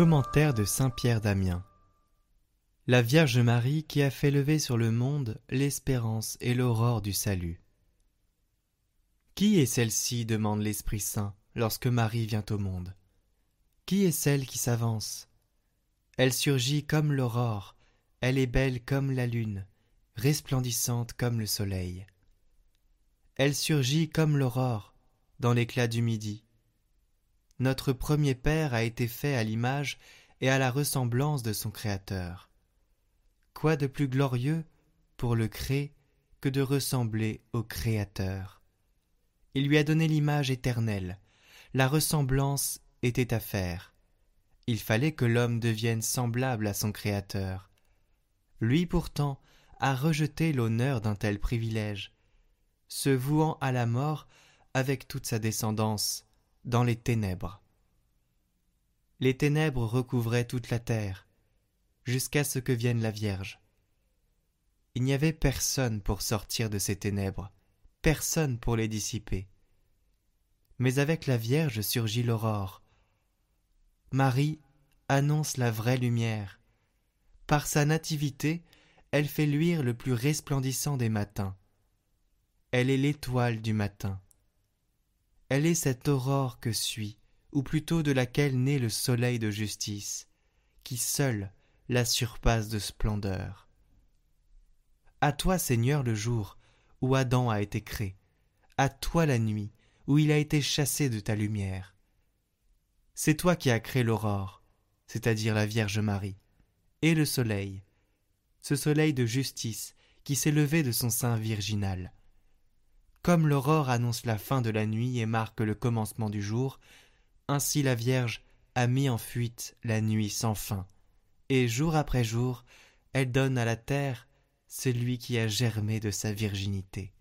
Commentaire de Saint Pierre d'Amiens La Vierge Marie qui a fait lever sur le monde l'espérance et l'aurore du salut. Qui est celle-ci demande l'Esprit Saint lorsque Marie vient au monde. Qui est celle qui s'avance? Elle surgit comme l'aurore, elle est belle comme la lune, resplendissante comme le soleil. Elle surgit comme l'aurore, dans l'éclat du midi. Notre premier Père a été fait à l'image et à la ressemblance de son Créateur. Quoi de plus glorieux pour le Cré que de ressembler au Créateur? Il lui a donné l'image éternelle, la ressemblance était à faire. Il fallait que l'homme devienne semblable à son Créateur. Lui pourtant a rejeté l'honneur d'un tel privilège, se vouant à la mort avec toute sa descendance dans les ténèbres. Les ténèbres recouvraient toute la terre, jusqu'à ce que vienne la Vierge. Il n'y avait personne pour sortir de ces ténèbres, personne pour les dissiper. Mais avec la Vierge surgit l'aurore. Marie annonce la vraie lumière. Par sa nativité, elle fait luire le plus resplendissant des matins. Elle est l'étoile du matin. Elle est cette aurore que suit, ou plutôt de laquelle naît le soleil de justice, qui seul la surpasse de splendeur. À toi, Seigneur, le jour où Adam a été créé, à toi la nuit où il a été chassé de ta lumière. C'est toi qui as créé l'aurore, c'est-à-dire la Vierge Marie, et le soleil, ce soleil de justice qui s'est levé de son sein virginal. Comme l'aurore annonce la fin de la nuit et marque le commencement du jour, ainsi la Vierge a mis en fuite la nuit sans fin, et jour après jour, elle donne à la terre celui qui a germé de sa virginité.